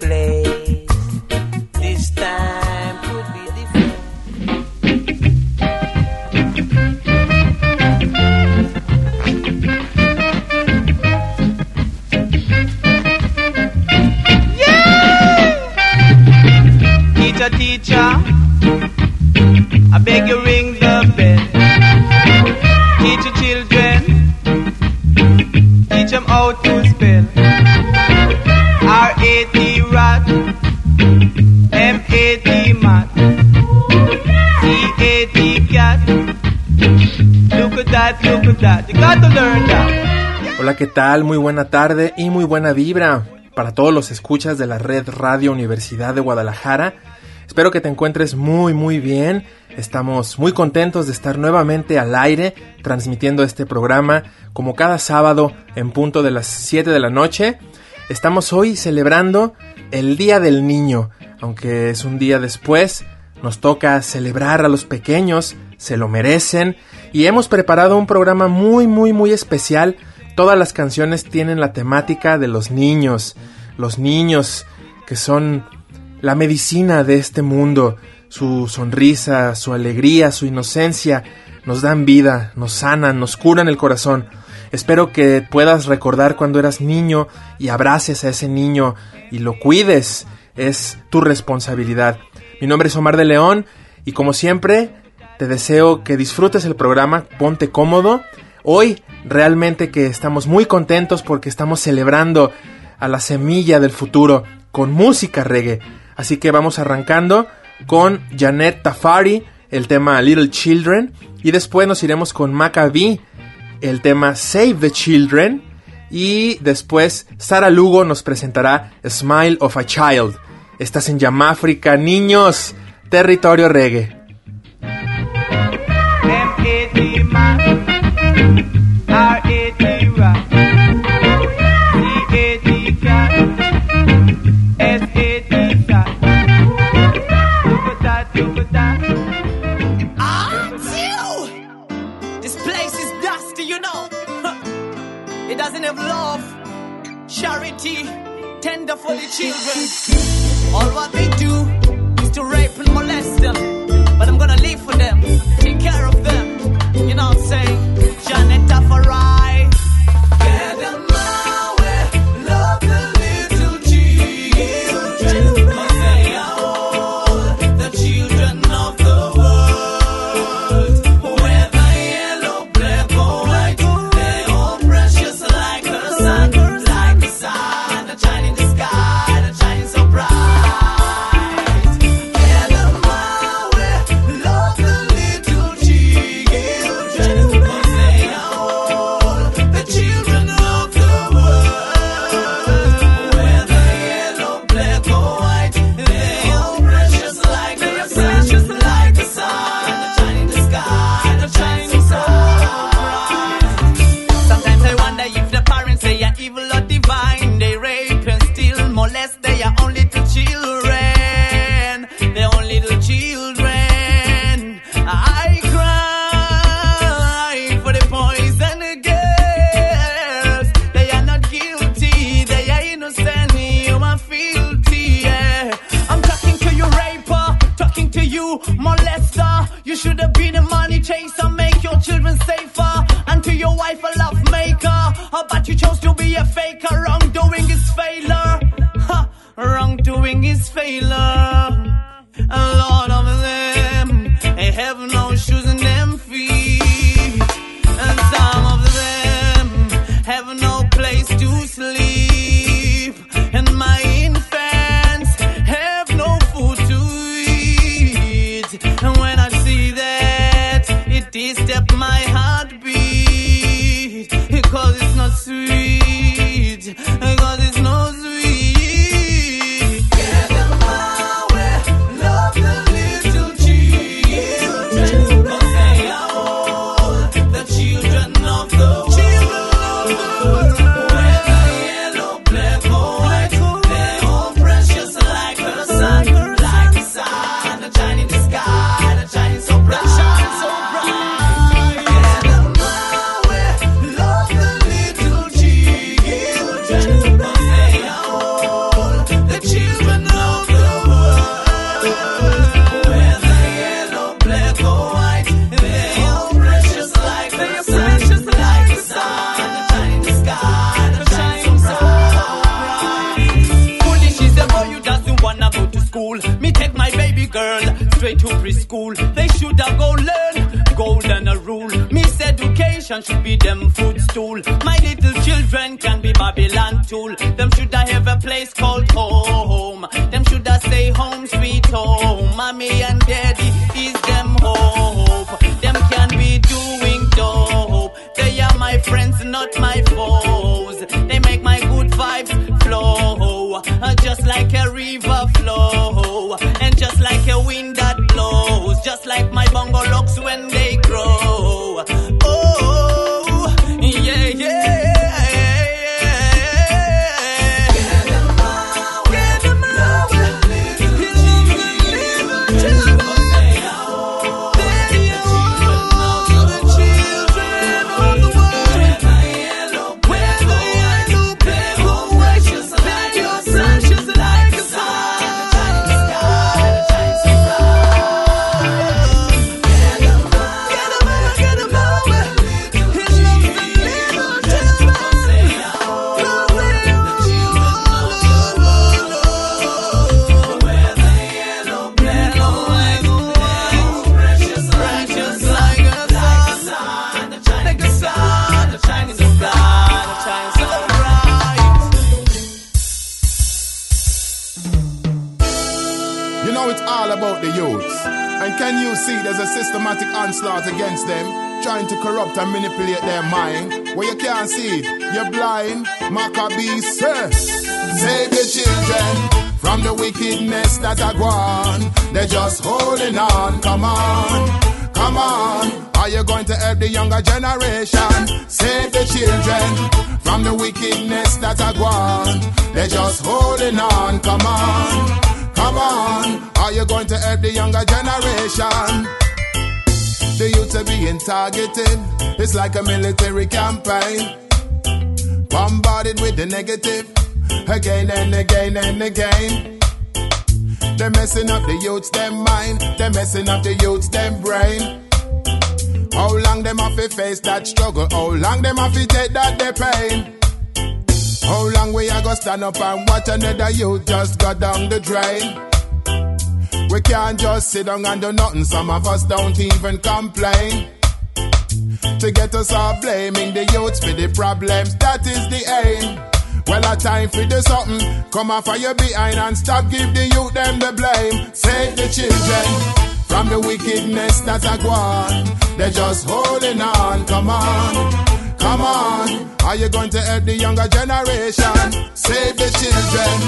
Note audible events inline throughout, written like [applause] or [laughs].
The Hola, ¿qué tal? Muy buena tarde y muy buena vibra para todos los escuchas de la red Radio Universidad de Guadalajara. Espero que te encuentres muy muy bien. Estamos muy contentos de estar nuevamente al aire transmitiendo este programa como cada sábado en punto de las 7 de la noche. Estamos hoy celebrando el Día del Niño, aunque es un día después, nos toca celebrar a los pequeños, se lo merecen y hemos preparado un programa muy muy muy especial. Todas las canciones tienen la temática de los niños, los niños que son la medicina de este mundo, su sonrisa, su alegría, su inocencia, nos dan vida, nos sanan, nos curan el corazón. Espero que puedas recordar cuando eras niño y abraces a ese niño y lo cuides. Es tu responsabilidad. Mi nombre es Omar de León y como siempre te deseo que disfrutes el programa, ponte cómodo. Hoy realmente que estamos muy contentos porque estamos celebrando a la semilla del futuro con música reggae. Así que vamos arrancando con Janet Tafari, el tema Little Children. Y después nos iremos con Maccabi, el tema Save the Children. Y después Sara Lugo nos presentará Smile of a Child. Estás en Yamáfrica, niños, territorio reggae. But that, are you? This place is dusty, you know. It doesn't have love. Charity, tender for the children. All what they do, used to rape and molest them. But I'm gonna live for them, take care of them. You know what I'm saying? Janet Tafari. Get systematic onslaught against them, trying to corrupt and manipulate their mind? Well, you can't see. You're blind. Maccabees, sir. Save the children from the wickedness that are gone. They're just holding on. Come on. Come on. Are you going to help the younger generation? Save the children from the wickedness that are gone. They're just holding on. Come on. Come on, are you going to help the younger generation? The youth are being targeted. It's like a military campaign. Bombarded with the negative again and again and again. They're messing up the youths, them mind. They're messing up the youths, them brain. How long them have to face that struggle? How long them have to take that their pain? How long we are gonna stand up and watch another youth just go down the drain? We can't just sit down and do nothing. Some of us don't even complain. To get us all blaming the youths for the problems, that is the aim. Well, a time for do something. Come off of your behind and stop give the youth them the blame. Save the children from the wickedness that are gone. They're just holding on. Come on. Come on, are you going to help the younger generation? Save the children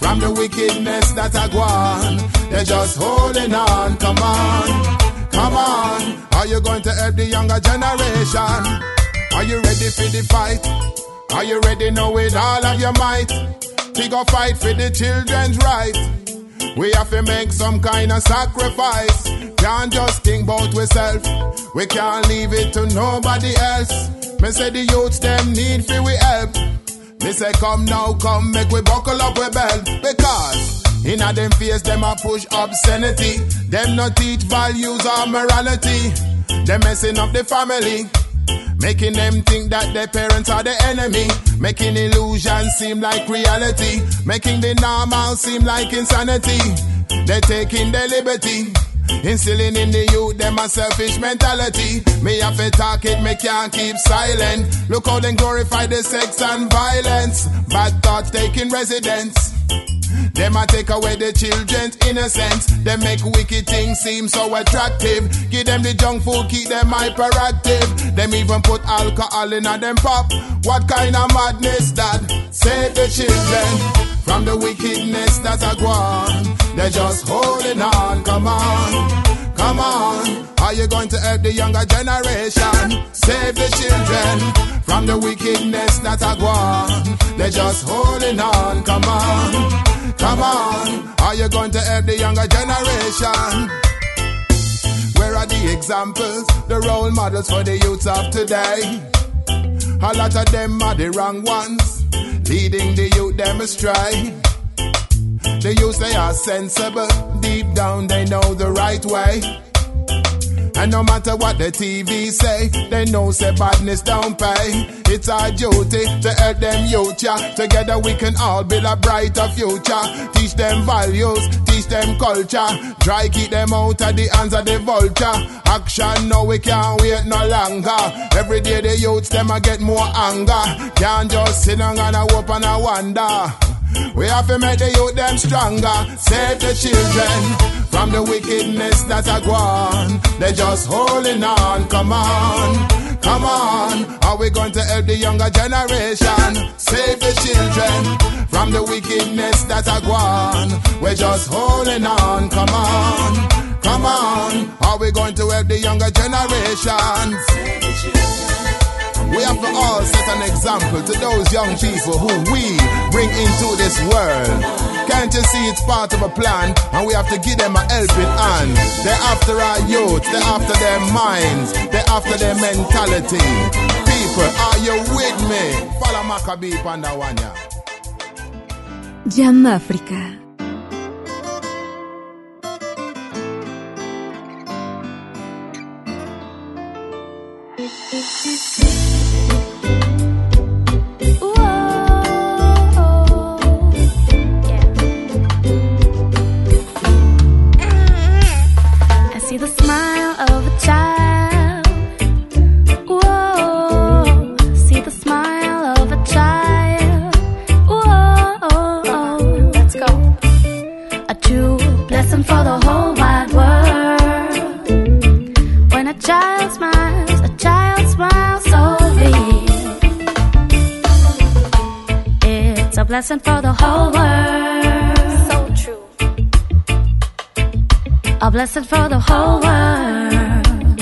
from the wickedness that are gone. They're just holding on. Come on, come on, are you going to help the younger generation? Are you ready for the fight? Are you ready now with all of your might? We go fight for the children's right. We have to make some kind of sacrifice. Can't just think about ourselves. We can't leave it to nobody else. Me say the youths them need for we help. Me say come now, come make we buckle up we belt because in a them face them a push obscenity. Them not teach values or morality. Them messing up the family. Making them think that their parents are the enemy. Making illusions seem like reality. Making the normal seem like insanity. They're taking their liberty. Instilling in the youth them a selfish mentality. Me have to talk it, me can't keep silent. Look how they glorify the sex and violence. Bad thoughts taking residence. Them a take away the children's innocence. Them make wicked things seem so attractive. Give them the junk food, keep them hyperactive. Them even put alcohol in a them pop. What kind of madness that? Save the children from the wickedness that's a gone. They're just holding on. Come on, come on. Are you going to help the younger generation? Save the children from the wickedness that are gone. They're just holding on. Come on, come on. Are you going to help the younger generation? Where are the examples, the role models for the youths of today? A lot of them are the wrong ones, leading the youth them astray. The youth they are sensible, deep down they know the right way. And no matter what the TV say, they know say badness don't pay. It's our duty to help them youth, yeah. Together we can all build a brighter future. Teach them values, teach them culture. Try keep them out of the hands of the vulture. Action, no, we can't wait no longer. Every day the youths, them a get more anger. Can't just sit down and a hope and a wonder. We have to make the youth them stronger. Save the children from the wickedness that are gone. They're just holding on. Come on, come on. Are we going to help the younger generation? Save the children from the wickedness that are gone. We're just holding on. Come on, come on. Are we going to help the younger generation? We have to all set an example to those young people who we bring into this world. Can't you see it's part of a plan and we have to give them a helping hand? They're after our youth, they're after their minds, they're after their mentality. People, are you with me? Follow Macka B Pandawanya. Jamafrika. Blessing for the whole world. So true a blessing for the whole world.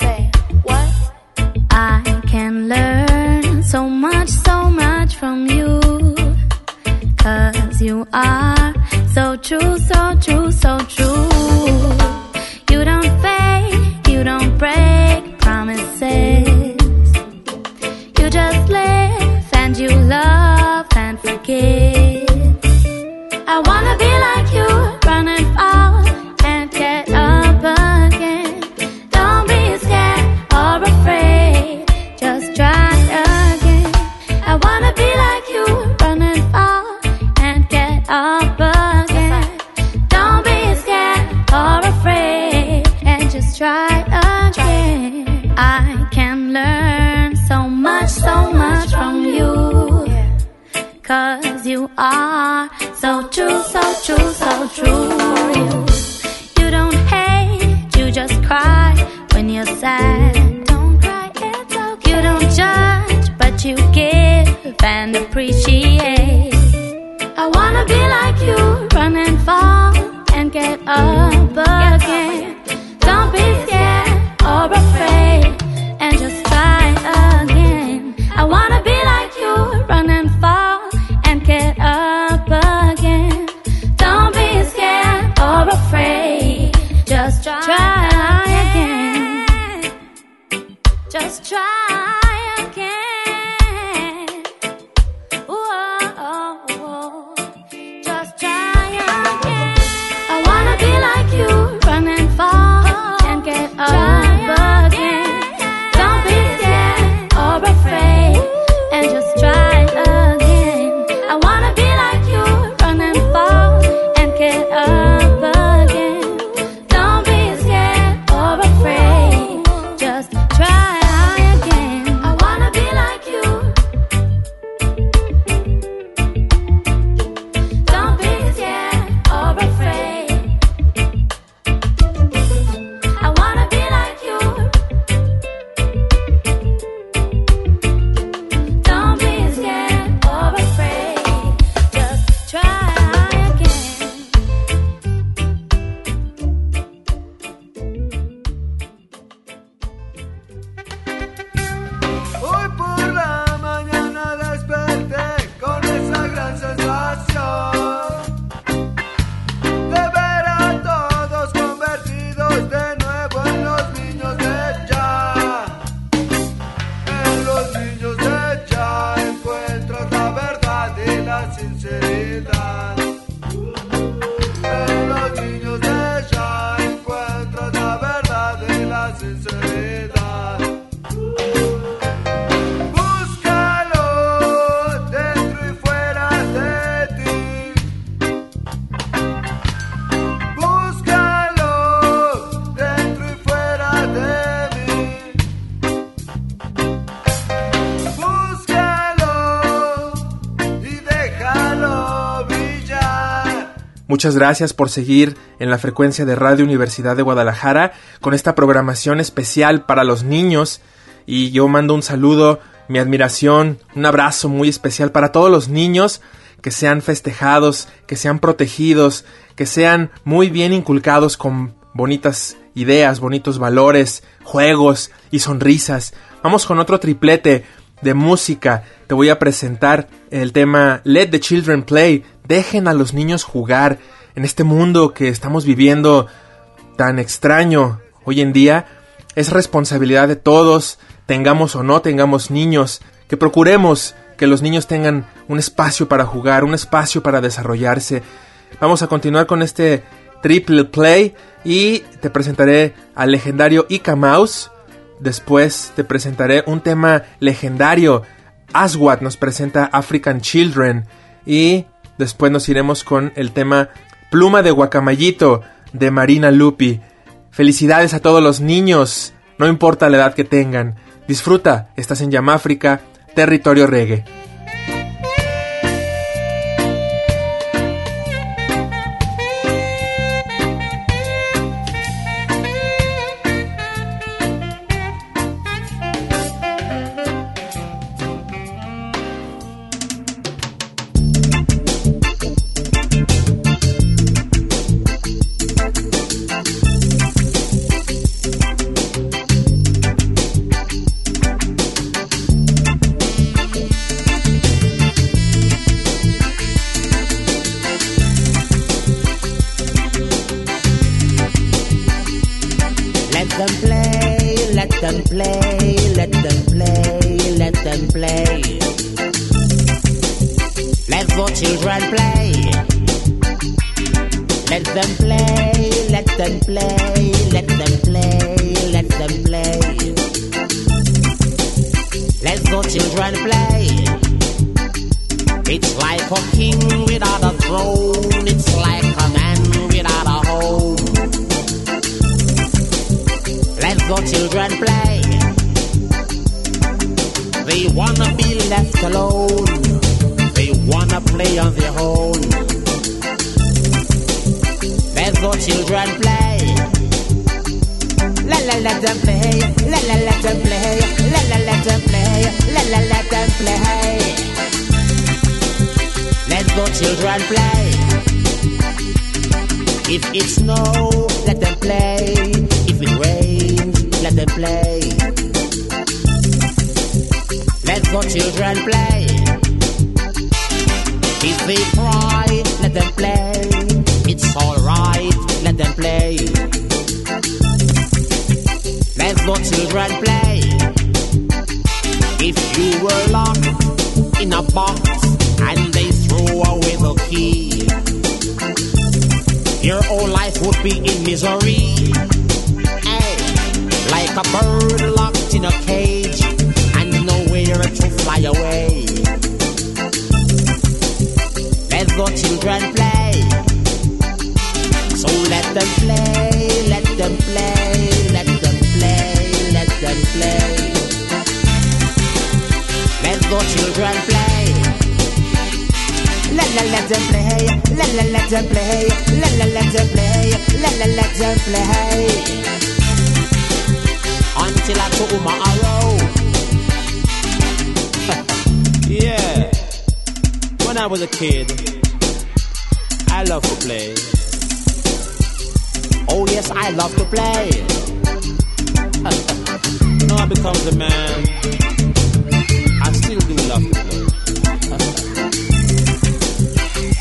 Say what? I can learn so much, so much from you. Cause you are so true, so true, so true. Muchas gracias por seguir en la frecuencia de Radio Universidad de Guadalajara con esta programación especial para los niños y yo mando un saludo, mi admiración, un abrazo muy especial para todos los niños que sean festejados, que sean protegidos, que sean muy bien inculcados con bonitas ideas, bonitos valores, juegos y sonrisas. Vamos con otro triplete de música. Te voy a presentar el tema Let the Children Play. Dejen a los niños jugar en este mundo que estamos viviendo tan extraño hoy en día. Es responsabilidad de todos, tengamos o no tengamos niños, que procuremos que los niños tengan un espacio para jugar, un espacio para desarrollarse. Vamos a continuar con este triple play y te presentaré al legendario Ika Mouse. Después te presentaré un tema legendario. Aswad nos presenta African Children. Y después nos iremos con el tema Pluma de Guacamayito de Marina Lupi. Felicidades a todos los niños, no importa la edad que tengan. Disfruta, estás en Yamáfrica, territorio reggae. Them play, let them play, let them play, let them play. Let the children play. Let them play, let them play, let them play, let them play. Let the children play. It's like a king without a throne. It's like The children play. They wanna be left alone. They wanna play on their own. Let the children play. La la let them play. La la let them play. La la let them play. La la let them play. Let the children play. If it snow, let them play. Let them play. Let the children play. If they cry, let them play. It's alright, let them play. Let the children play. If you were locked in a box and they threw away the key, your whole life would be in misery. Like a bird locked in a cage and nowhere to fly away. Let the children play. So let them play, let them play, let them play, let them play. Let the children play. La la let them play, la la let them play, la la let them play, la la let them play. Until I tomorrow. [laughs] Yeah. When I was a kid, I loved to play. Oh yes, I love to play. [laughs] Now I become the man. I still do love to play.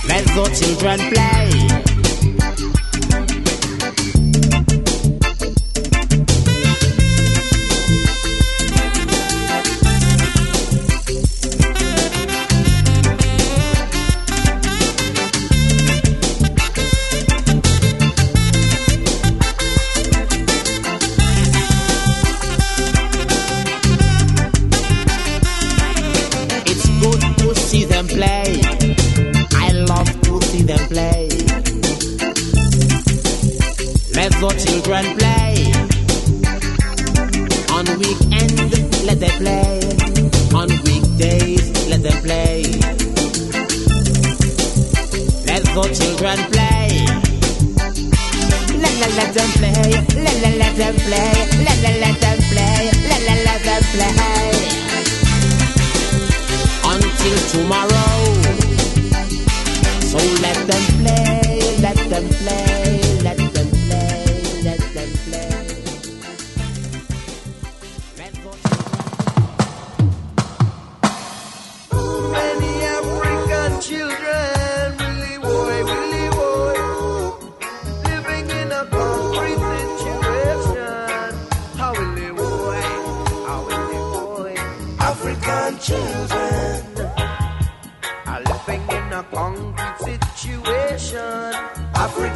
[laughs] Let the children play.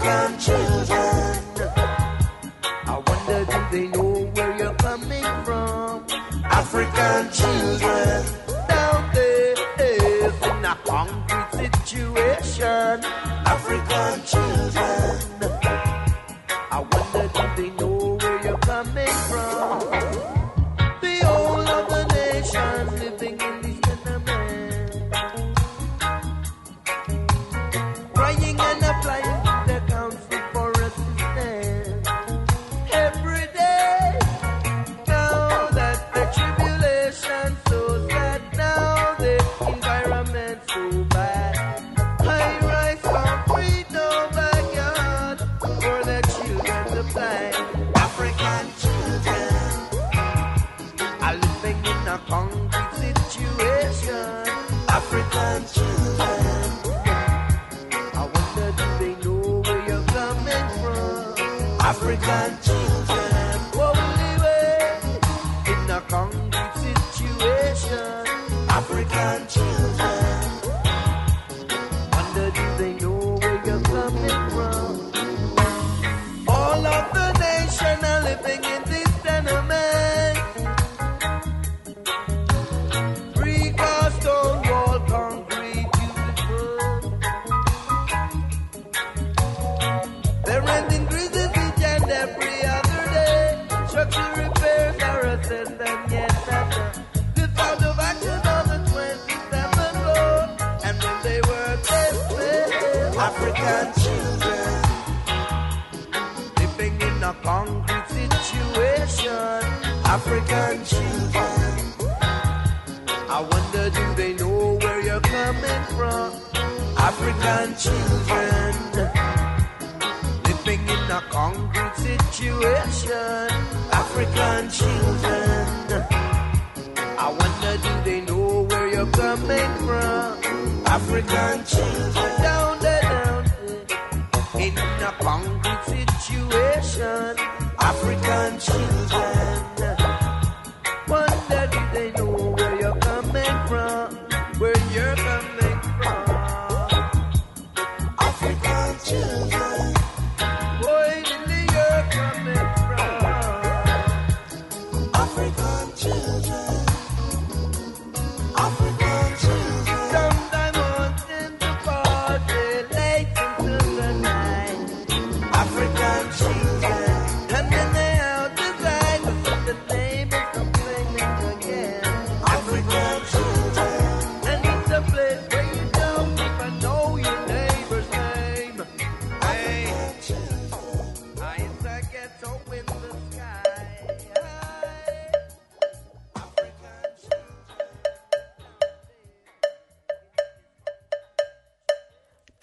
African children. I wonder do they know where you're coming from? African children.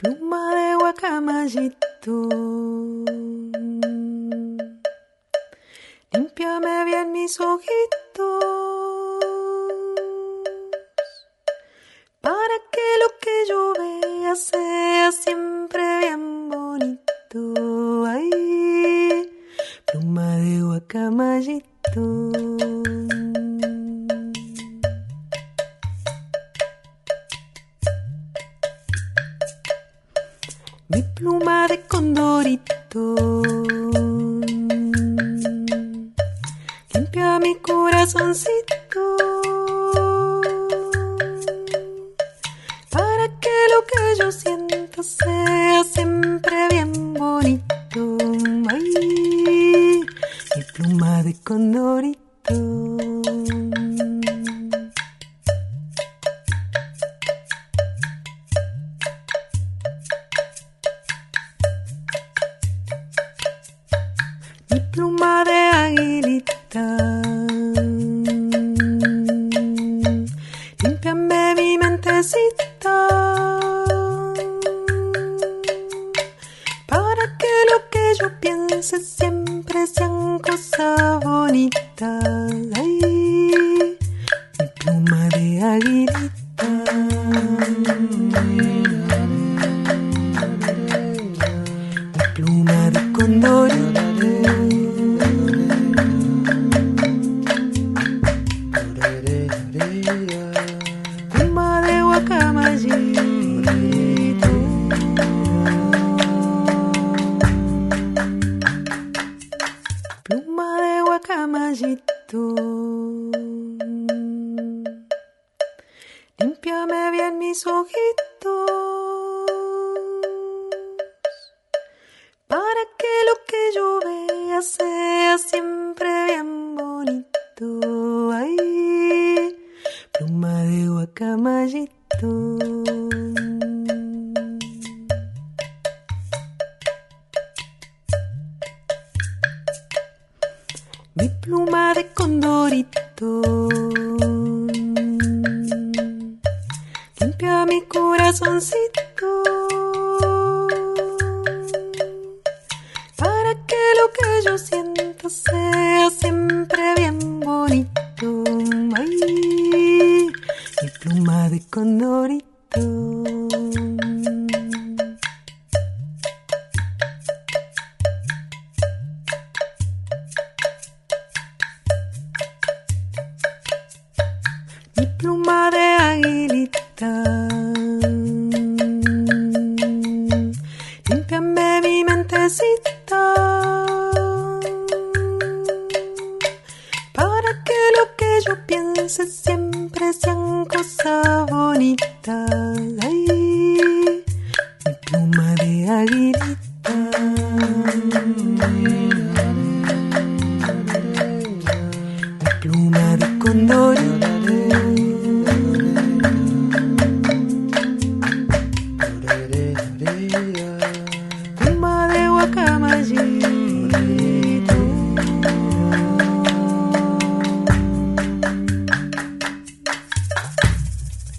pluma de guacamayito. Límpiame bien mis ojitos.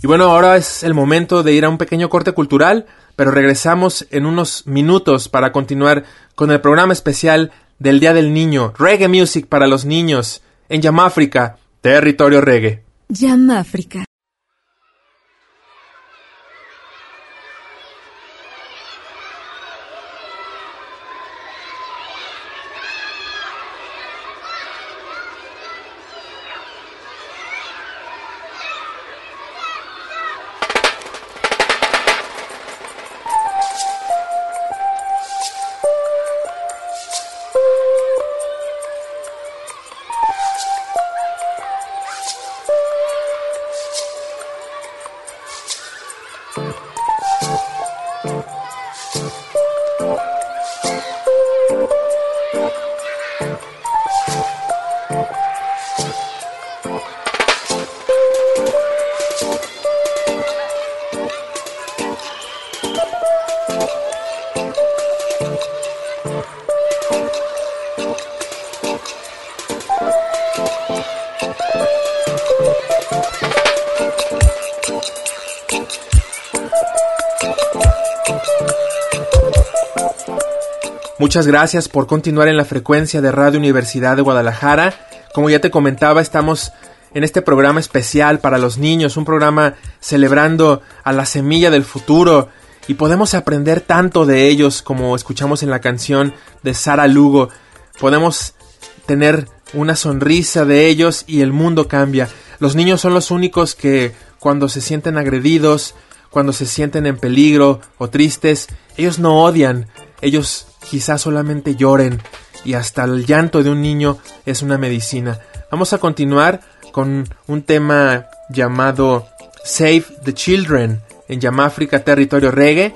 Y bueno, ahora es el momento de ir a un pequeño corte cultural, pero regresamos en unos minutos para continuar con el programa especial del Día del Niño, Reggae Music para los niños, en Yamáfrica, territorio reggae. Yamáfrica. Muchas gracias por continuar en la frecuencia de Radio Universidad de Guadalajara. Como ya te comentaba, estamos en este programa especial para los niños, un programa celebrando a la semilla del futuro y podemos aprender tanto de ellos como escuchamos en la canción de Sara Lugo. Podemos tener una sonrisa de ellos y el mundo cambia. Los niños son los únicos que cuando se sienten agredidos, cuando se sienten en peligro o tristes, ellos no odian, ellos quizás solamente lloren y hasta el llanto de un niño es una medicina. Vamos a continuar con un tema llamado Save the Children en Yamáfrica Territorio Reggae.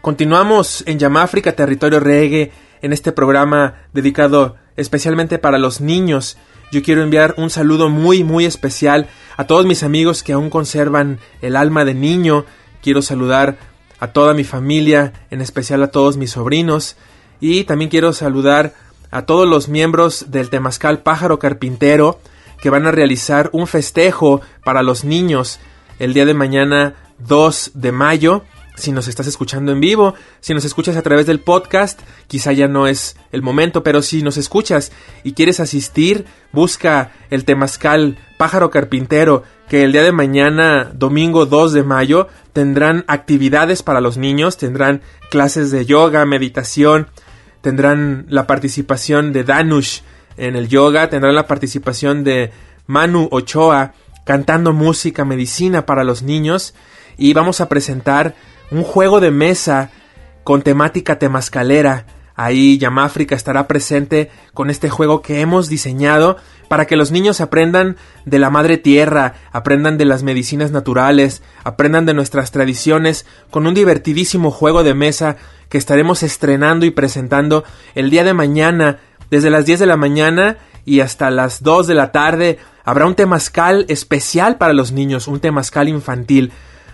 Continuamos en Yamáfrica, territorio reggae, en este programa dedicado especialmente para los niños. Yo quiero enviar un saludo muy muy especial a todos mis amigos que aún conservan el alma de niño. Quiero saludar a toda mi familia, en especial a todos mis sobrinos. Y también quiero saludar a todos los miembros del Temazcal Pájaro Carpintero que van a realizar un festejo para los niños el día de mañana 2 de mayo si nos estás escuchando en vivo, si nos escuchas a través del podcast, quizá ya no es el momento, pero si nos escuchas y quieres asistir, busca el Temazcal Pájaro Carpintero, que el día de mañana, domingo 2 de mayo, tendrán actividades para los niños, tendrán clases de yoga, meditación, tendrán la participación de Danush en el yoga, tendrán la participación de Manu Ochoa cantando música, medicina para los niños y vamos a presentar un juego de mesa con temática temascalera. Ahí Yamáfrica estará presente con este juego que hemos diseñado para que los niños aprendan de la madre tierra, aprendan de las medicinas naturales, aprendan de nuestras tradiciones con un divertidísimo juego de mesa que estaremos estrenando y presentando el día de mañana desde las 10 de la mañana y hasta las 2 de la tarde habrá un temazcal especial para los niños, un temazcal infantil.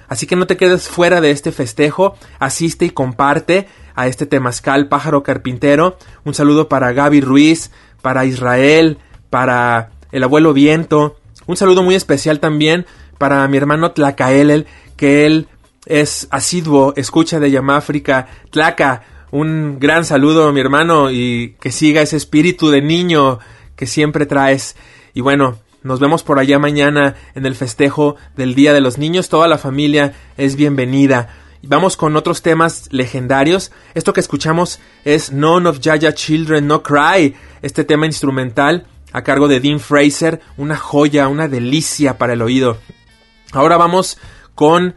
Así que no te quedes fuera de este festejo, asiste y comparte a este temazcal pájaro carpintero. Un saludo para Gaby Ruiz, para Israel, para el abuelo Viento. Un saludo muy especial también para mi hermano Tlacaelel, que él es asiduo, escucha de Yamáfrica. Tlaca, un gran saludo mi hermano y que siga ese espíritu de niño que siempre traes. Y bueno, nos vemos por allá mañana en el festejo del Día de los Niños. Toda la familia es bienvenida. Vamos con otros temas legendarios. Esto que escuchamos es None of Jaya Children No Cry. Este tema instrumental a cargo de Dean Fraser. Una joya, una delicia para el oído. Ahora vamos con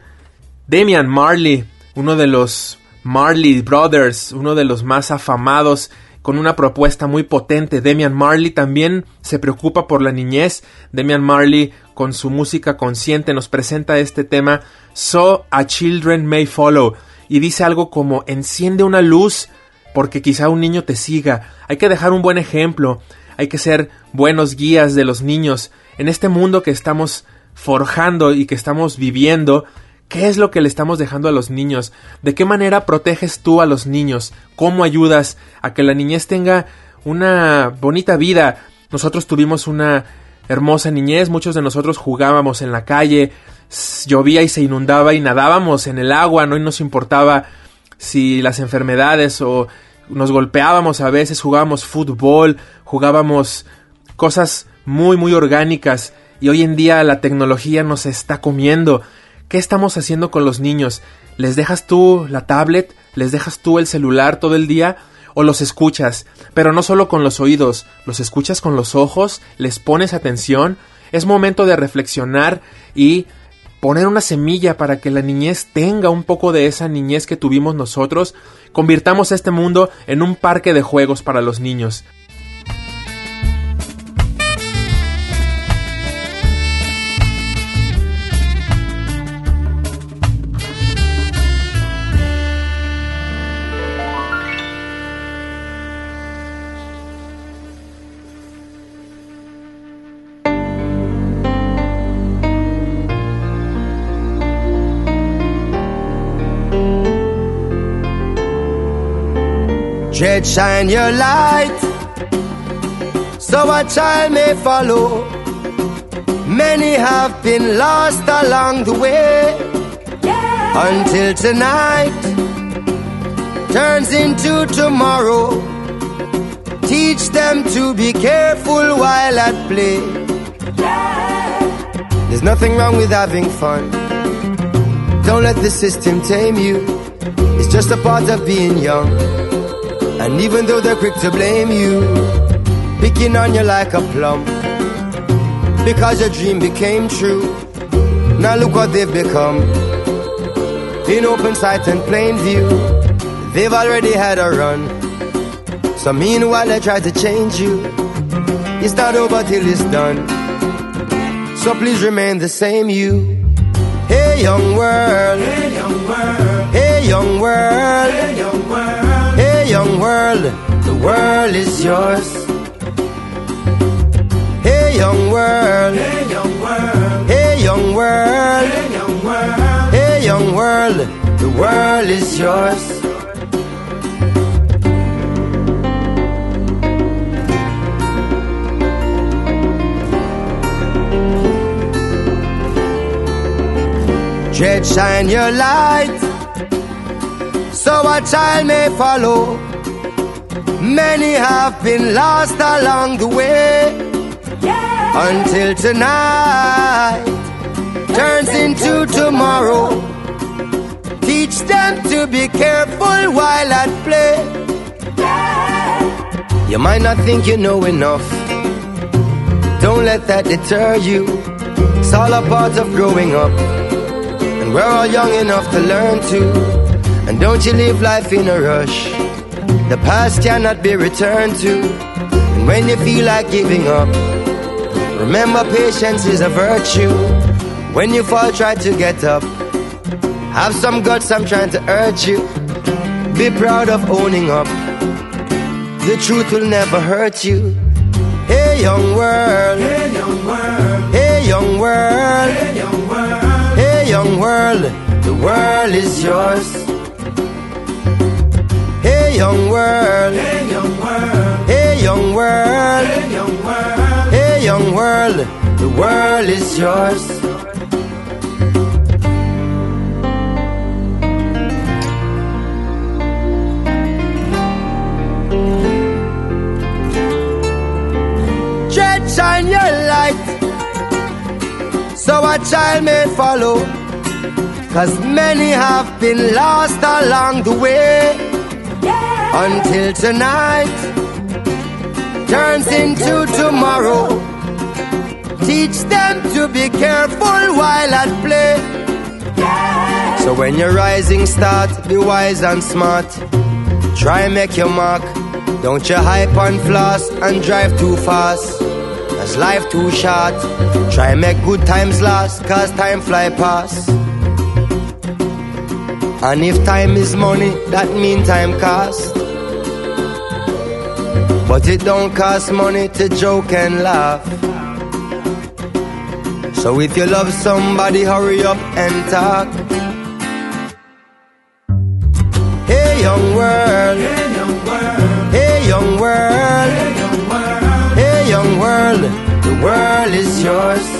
Damian Marley, uno de los Marley Brothers, uno de los más afamados con una propuesta muy potente. Damian Marley también se preocupa por la niñez. Damian Marley con su música consciente nos presenta este tema So a Children May Follow y dice algo como enciende una luz porque quizá un niño te siga. Hay que dejar un buen ejemplo, hay que ser buenos guías de los niños en este mundo que estamos forjando y que estamos viviendo ¿Qué es lo que le estamos dejando a los niños? ¿De qué manera proteges tú a los niños? ¿Cómo ayudas a que la niñez tenga una bonita vida? Nosotros tuvimos una hermosa niñez, muchos de nosotros jugábamos en la calle, llovía y se inundaba y nadábamos en el agua, no nos importaba si las enfermedades o nos golpeábamos a veces, jugábamos fútbol, jugábamos cosas muy muy orgánicas y hoy en día la tecnología nos está comiendo ¿Qué estamos haciendo con los niños? ¿Les dejas tú la tablet? ¿Les dejas tú el celular todo el día? ¿O los escuchas? Pero no solo con los oídos, los escuchas con los ojos, les pones atención. Es momento de reflexionar y poner una semilla para que la niñez tenga un poco de esa niñez que tuvimos nosotros. Convirtamos este mundo en un parque de juegos para los niños. Dread shine your light, so a child may follow. Many have been lost along the way until tonight turns into tomorrow. Teach them to be careful while at play. There's nothing wrong with having fun. Don't let the system tame you. It's just a part of being young. And even though they're quick to blame you, picking on you like a plum, because your dream became true. Now look what they've become. In open sight and plain view, they've already had a run. So meanwhile they try to change you. It's not over till it's done. So please remain the same you. Hey young world. Hey young world. Hey young world. Hey, young world. Young world. The world is yours. Hey, young world. Hey, young world. Hey, young world. Hey, young world. Hey, young world. The world is yours. Dread shine your light, so a child may follow. Many have been lost along the way until tonight turns into tomorrow. Teach them to be careful while at play. You might not think you know enough. Don't let that deter you. It's all a part of growing up. And we're all young enough to learn to. And don't you live life in a rush. The past cannot be returned to. And when you feel like giving up, remember patience is a virtue. When you fall, try to get up. Have some guts, I'm trying to urge you. Be proud of owning up. The truth will never hurt you. Hey, young world. Hey, young world. Hey, young world. Hey, young world. Hey, young world. The world is yours. Hey, young world. Hey, young world. Hey, young world. Hey, young world. The world is yours. Shine your light so a child may follow. Cause many have been lost along the way until tonight turns into tomorrow. Teach them to be careful while at play. So when you're rising, start be wise and smart. Try and make your mark. Don't you hype and floss and drive too fast. Cause life too short. Try and make good times last, cause time fly past. And if time is money, that mean time cost. But it don't cost money to joke and laugh. So if you love somebody, hurry up and talk. Hey, young world. Hey, young world. Hey, young world. Hey, young world. The world is yours.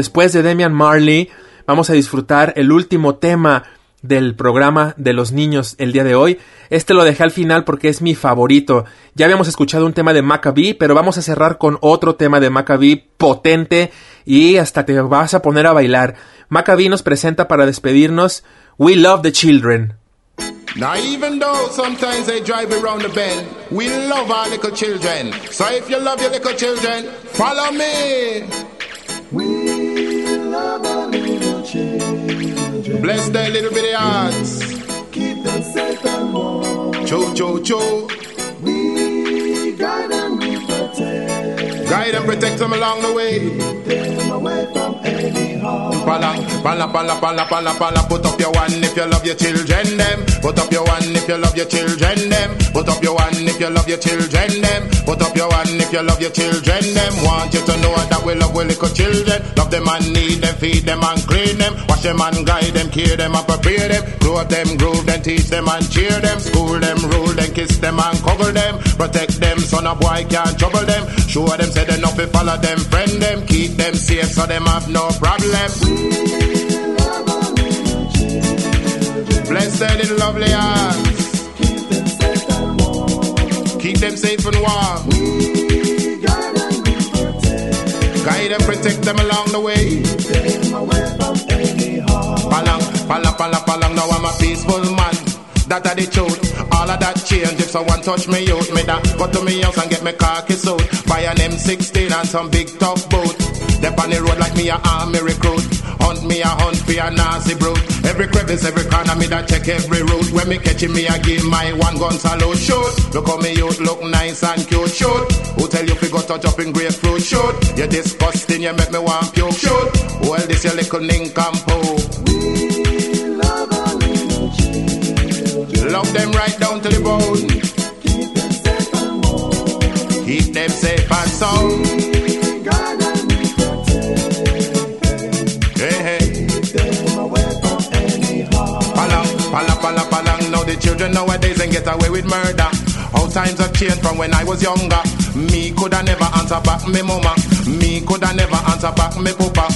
Después de Demian Marley, vamos a disfrutar el último tema del programa de los niños el día de hoy. Este lo dejé al final porque es mi favorito. Ya habíamos escuchado un tema de Maccabee, pero vamos a cerrar con otro tema de Maccabee potente y hasta te vas a poner a bailar. Maccabee nos presenta para despedirnos We Love the Children. Now, even though sometimes they drive around the bend, we love our little children. So if you love your little children, follow me. We Bless their little bitty hearts. Keep them safe and warm. Cho, cho, cho. We guide and we protect Guide and protect them along the way. Pala, pala, pala, pala, pala, pala. Put up your one if you love your children, them. Put up your one if you love your children, them. Put up your one if you love your children, them. Put up your one if you love your children, them. Want you to know that we love we little children. Love them and need them, feed them and clean them. Wash them and guide them, care them and prepare them. Clothe them, groove them, teach them and cheer them. School them, rule them, kiss them and cover them. Protect them, son of boy can't trouble them. Show them, say know fi follow them, friend them. Keep them safe so them have no problem. Bless their little lovely hearts. Keep them safe and warm. Guide and protect them along the way. Palang, palang, palang, palang. Now I'm a peaceful man. That are the truth. All of that change. If someone touch me youth, me that go to me house and get me khaki suit. Buy an M16 and some big tough boot. They on the road like me a army recruit. Hunt me a hunt for a nasty brute. Every crevice, every corner, me that check every route. When me catch me a give my one gun salute. Shoot, look how me youth look nice and cute. Shoot, who tell you fi go touch up in grapefruit? Shoot, you disgusting, you make me want puke. Shoot, well this your little nincompoop. Love them right down to the bone. Keep them safe and sound. Palang, palang, palang. Now the children nowadays and get away with murder. How times have changed from when I was younger. Me coulda never answer back me mama. Me coulda never answer back me papa.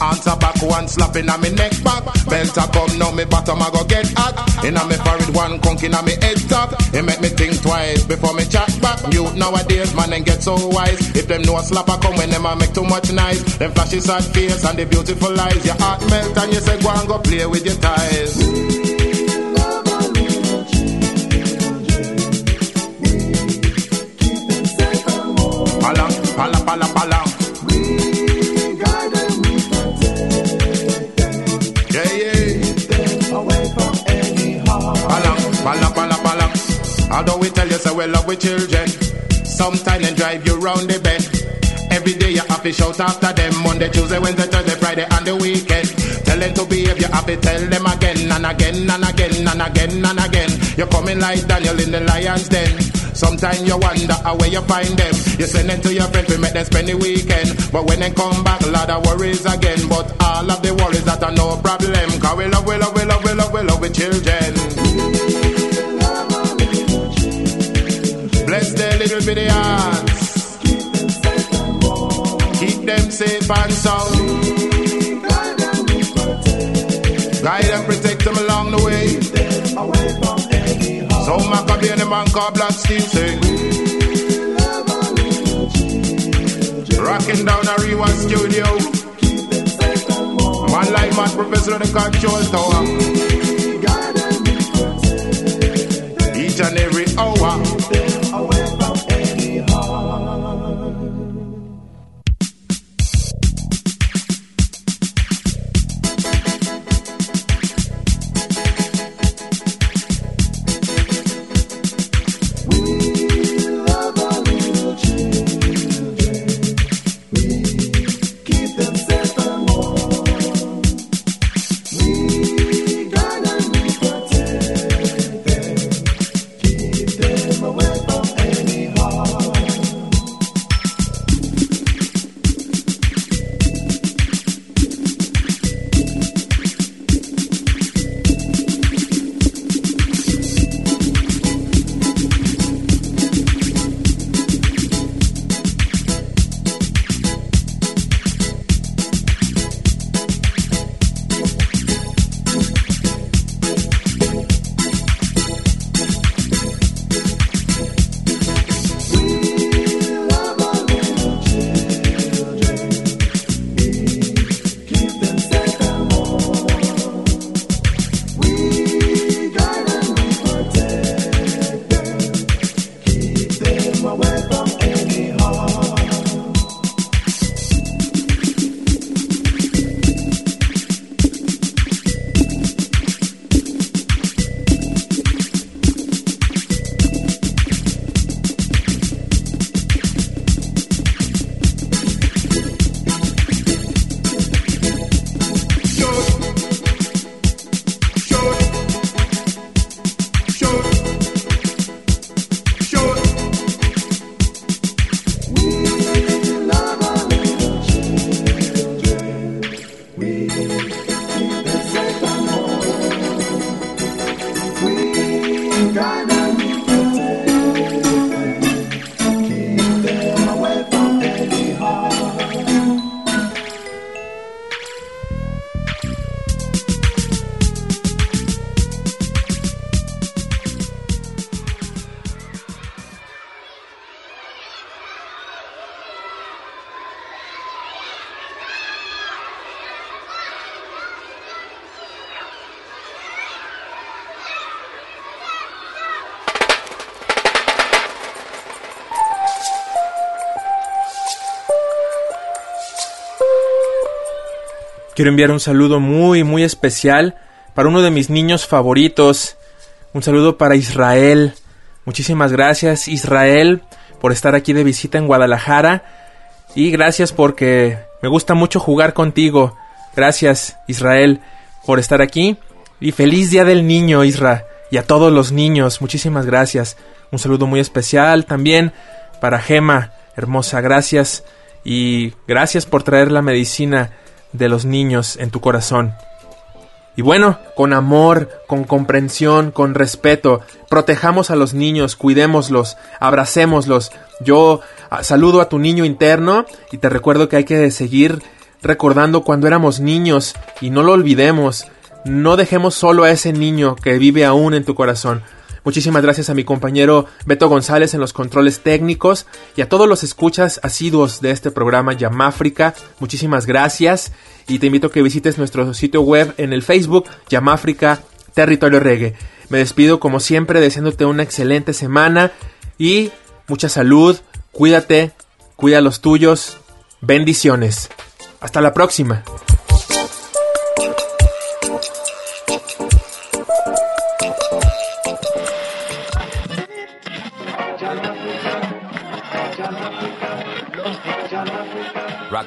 Answer back one slapping on me neck back. Belt a come now me bottom I go get hot. Inna me forehead one conk inna me head top. It make me think twice before me chat back. Youth nowadays man and get so wise. If them know a slapper come when them a make too much noise. Them flashy sad face and the beautiful eyes. Your heart melt and you say go and go play with your ties. Palang, palang, palang, palang. Yeah, yeah. Palang, palang, palang, palang. Although we tell you so we love with children, sometimes they drive you round the bend. Every day you have to shout after them. Monday, Tuesday, Wednesday, Thursday, Friday, and the weekend. Tell them to behave, you have to tell them again and again and again and again and again. You're coming like Daniel in the lion's den. Sometimes you wonder how where you find them. You send them to your friends, we make them spend the weekend. But when they come back, a lot of worries again. But all of the worries that are no problem. Cause we love, we love, we love, we love, we love with children. Bless their little bitty hearts. Keep them safe and sound. Guide and protect So Macka B and the man called Black Steve say. Rocking down a Ariwa studio. Man like mad professor of the control tower. Quiero enviar un saludo muy, muy especial para uno de mis niños favoritos. Un saludo para Israel. Muchísimas gracias, Israel, por estar aquí de visita en Guadalajara. Y gracias porque me gusta mucho jugar contigo. Gracias, Israel, por estar aquí. Y feliz Día del Niño, Isra. Y a todos los niños, muchísimas gracias. Un saludo muy especial también para Gema, hermosa, gracias. Y gracias por traer la medicina de los niños en tu corazón. Y bueno, con amor, con comprensión, con respeto, protejamos a los niños, cuidémoslos, abracémoslos. Yo ah, saludo a tu niño interno y te recuerdo que hay que seguir recordando cuando éramos niños y no lo olvidemos. No dejemos solo a ese niño que vive aún en tu corazón. Muchísimas gracias a mi compañero Beto González en los controles técnicos y a todos los escuchas asiduos de este programa Yamáfrica. Muchísimas gracias y te invito a que visites nuestro sitio web en el Facebook Yamáfrica Territorio Reggae. Me despido como siempre deseándote una excelente semana y mucha salud. Cuídate, cuida a los tuyos. Bendiciones. Hasta la próxima.